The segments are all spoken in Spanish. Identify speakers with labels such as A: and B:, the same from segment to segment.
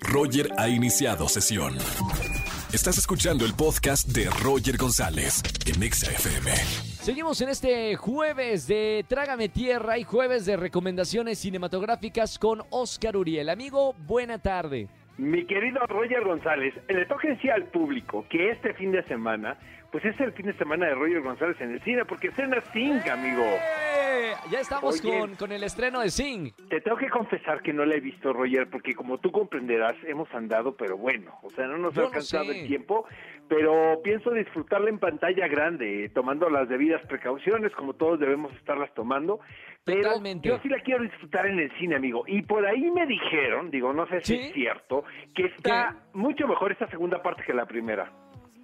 A: Roger ha iniciado sesión. Estás escuchando el podcast de Roger González en Exa FM.
B: Seguimos en este jueves de Trágame Tierra y jueves de recomendaciones cinematográficas con Oscar Uriel. Amigo, buena tarde.
C: Mi querido Roger González, le toca decir al público que este fin de semana, pues es el fin de semana de Roger González en el cine, porque cena Sing, amigo.
B: ¡Eh! Ya estamos
C: Oye.
B: con, con el estreno de Sing.
C: Te tengo que confesar que no la he visto, Roger, porque como tú comprenderás, hemos andado, pero bueno, o sea, no nos
B: Yo
C: ha
B: no
C: alcanzado
B: sé.
C: el tiempo, pero pienso disfrutarla en pantalla grande, tomando las debidas precauciones, como todos debemos estarlas tomando. Pero
B: Totalmente.
C: yo sí la quiero disfrutar en el cine, amigo. Y por ahí me dijeron, digo, no sé si
B: ¿Sí?
C: es cierto, que está mucho mejor esta segunda parte que la primera.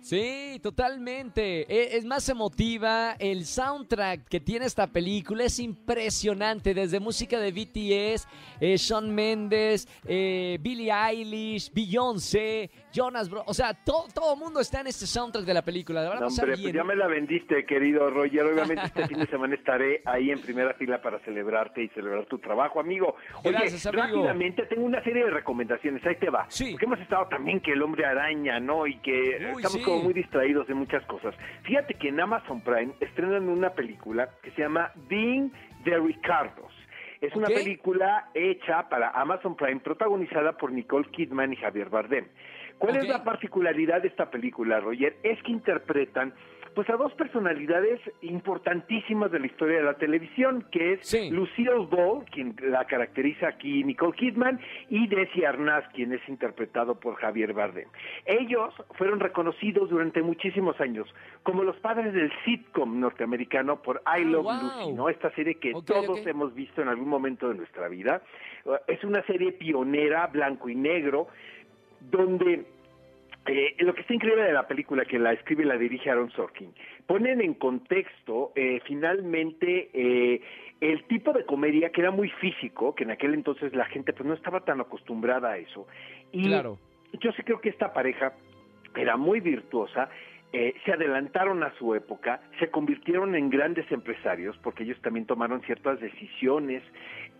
B: Sí, totalmente. E- Es más emotiva. El soundtrack que tiene esta película es impresionante. Desde música de BTS, eh, Shawn Mendes, eh, Billie Eilish, Beyoncé, Jonas Bro. O sea, todo todo mundo está en este soundtrack de la película. De verdad,
C: No, hombre, pues ya me la vendiste, querido Roger. Obviamente este fin de semana estaré ahí en primera fila para celebrarte y celebrar tu trabajo, amigo. Oye,
B: Gracias, amigo.
C: rápidamente tengo una serie de recomendaciones. Ahí te va.
B: Sí.
C: Porque hemos estado también que el hombre araña, ¿no? Y que
B: Uy,
C: estamos
B: sí.
C: Como muy distraídos de muchas cosas. Fíjate que en Amazon Prime estrenan una película que se llama Being the Ricardos. Es una película hecha para Amazon Prime, protagonizada por Nicole Kidman y Javier Bardem. ¿Cuál es la particularidad de esta película, Roger? Es que interpretan pues a dos personalidades importantísimas de la historia de la televisión, que es
B: Sí.
C: Lucille Ball, quien la caracteriza aquí Nicole Kidman, y Desi Arnaz, quien es interpretado por Javier Bardem. Ellos fueron reconocidos durante muchísimos años como los padres del sitcom norteamericano por I
B: Ah,
C: Love
B: wow.
C: Lucy, ¿no? Esta serie que todos hemos visto en algún momento de nuestra vida. Es una serie pionera, blanco y negro, donde eh, lo que está increíble de la película, que la escribe y la dirige Aaron Sorkin, ponen en contexto eh, finalmente eh, el tipo de comedia que era muy físico, que en aquel entonces la gente pues no estaba tan acostumbrada a eso. Y
B: Claro.
C: yo sí creo que esta pareja era muy virtuosa, eh, se adelantaron a su época, se convirtieron en grandes empresarios porque ellos también tomaron ciertas decisiones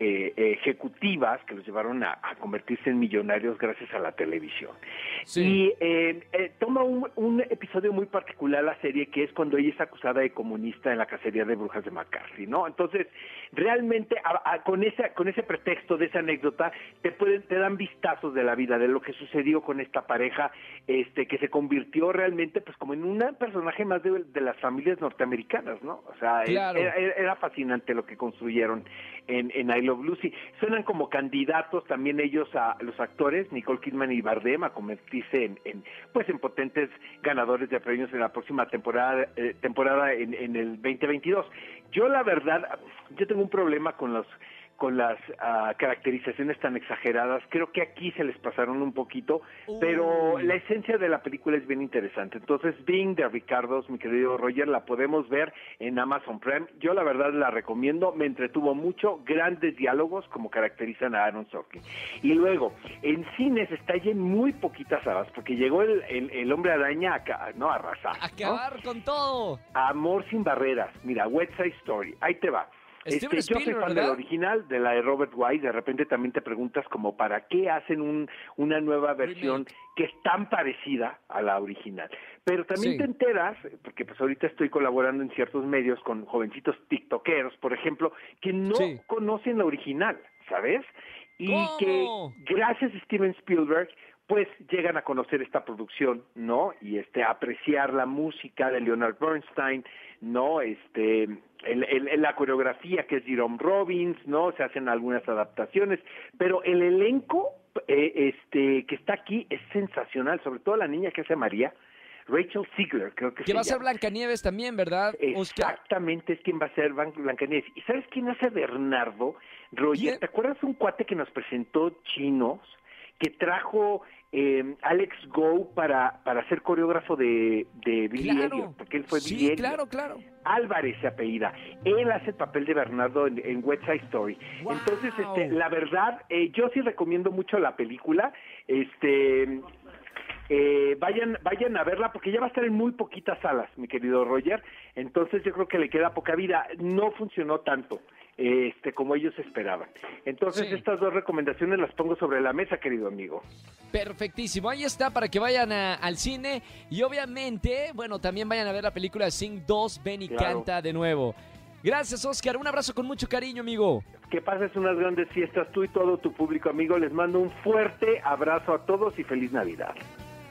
C: eh, ejecutivas que los llevaron a, a convertirse en millonarios gracias a la televisión.
B: Sí.
C: Y eh, eh, toma un, un episodio muy particular la serie que es cuando ella es acusada de comunista en la cacería de brujas de McCarthy, ¿no? Entonces, realmente a- a- con ese con ese pretexto de esa anécdota te pueden te dan vistazos de la vida de lo que sucedió con esta pareja, este que se convirtió realmente pues como en un personaje más de, de las familias norteamericanas, ¿no? O sea, eh,
B: Claro.
C: era, era- era fascinante lo que construyeron en, en I Love Lucy. Suenan como candidatos también ellos a los actores, Nicole Kidman y Bardem, a convertirse en, en, pues en potentes ganadores de premios en la próxima temporada eh, temporada en, en el 2022. Yo la verdad, yo tengo un problema con los con las ah, caracterizaciones tan exageradas. Creo que aquí se les pasaron un poquito, pero la esencia de la película es bien interesante. Entonces, Being de Ricardos, mi querido Roger, la podemos ver en Amazon Prime. Yo la verdad la recomiendo, me entretuvo mucho, grandes diálogos como caracterizan a Aaron Sorkin. Y luego, en cines está en muy poquitas salas, porque llegó el, el- el hombre araña a, ¿no? a arrasar.
B: Acabar con todo.
C: Amor sin barreras. Mira, West Side Story. Ahí te va.
B: Steven
C: Este, yo soy fan del original, de la de Robert Wise. De repente también te preguntas como para qué hacen un, una nueva versión
B: Remake.
C: que es tan parecida a la original. Pero también
B: Sí.
C: te enteras, porque pues ahorita estoy colaborando en ciertos medios con jovencitos tiktokeros, por ejemplo, que no
B: Sí.
C: conocen la original, ¿sabes? Y
B: ¿Cómo?
C: que gracias a Steven Spielberg pues llegan a conocer esta producción, ¿no? Y este apreciar la música de Leonard Bernstein, ¿no? Este el- el- la coreografía que es Jerome Robbins, ¿no? Se hacen algunas adaptaciones, pero el elenco eh, este que está aquí es sensacional, sobre todo la niña que hace María, Rachel Ziegler, creo que
B: Que va a ser. Blancanieves también, ¿verdad, Oscar?
C: Exactamente, es quien va a ser Blan- Blancanieves. ¿Y sabes quién hace Bernardo? Roger,
B: ¿Quién?
C: ¿te acuerdas un cuate que nos presentó chinos? Que trajo eh, Alex Go para, para ser coreógrafo de, de Billy
B: Claro.
C: Elliot, porque él fue
B: sí,
C: Billy Elliot.
B: claro, claro.
C: Álvarez se apellida. Él hace el papel de Bernardo en, en West Side Story.
B: Wow.
C: Entonces, este, la verdad, eh, yo sí recomiendo mucho la película. Este, eh, vayan, vayan a verla porque ya va a estar en muy poquitas salas, mi querido Roger. Entonces, yo creo que le queda poca vida. No funcionó tanto. Este, como ellos esperaban. Entonces,
B: Sí.
C: estas dos recomendaciones las pongo sobre la mesa, querido amigo.
B: Perfectísimo, ahí está para que vayan a- al cine y obviamente, bueno, también vayan a ver la película Sing 2, Ven y
C: Claro.
B: canta de nuevo. Gracias, Oscar. Un abrazo con mucho cariño, amigo.
C: Que pases unas grandes fiestas tú y todo tu público amigo. Les mando un fuerte abrazo a todos y feliz Navidad.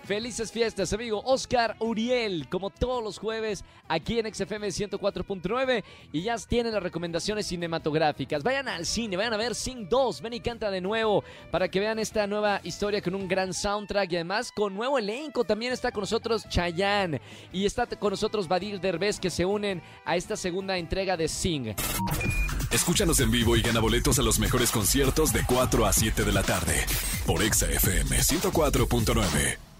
B: Felices fiestas, amigo. Oscar Uriel, como todos los jueves, aquí en XFM 104.9. Y ya tienen las recomendaciones cinematográficas. Vayan al cine, vayan a ver Sing 2, ven y canta de nuevo, para que vean esta nueva historia con un gran soundtrack y además con nuevo elenco. También está con nosotros Chayanne y está con nosotros Badir Derbez, que se unen a esta segunda entrega de Sing.
A: Escúchanos en vivo y gana boletos a los mejores conciertos de 4 a 7 de la tarde por Exa FM 104.9.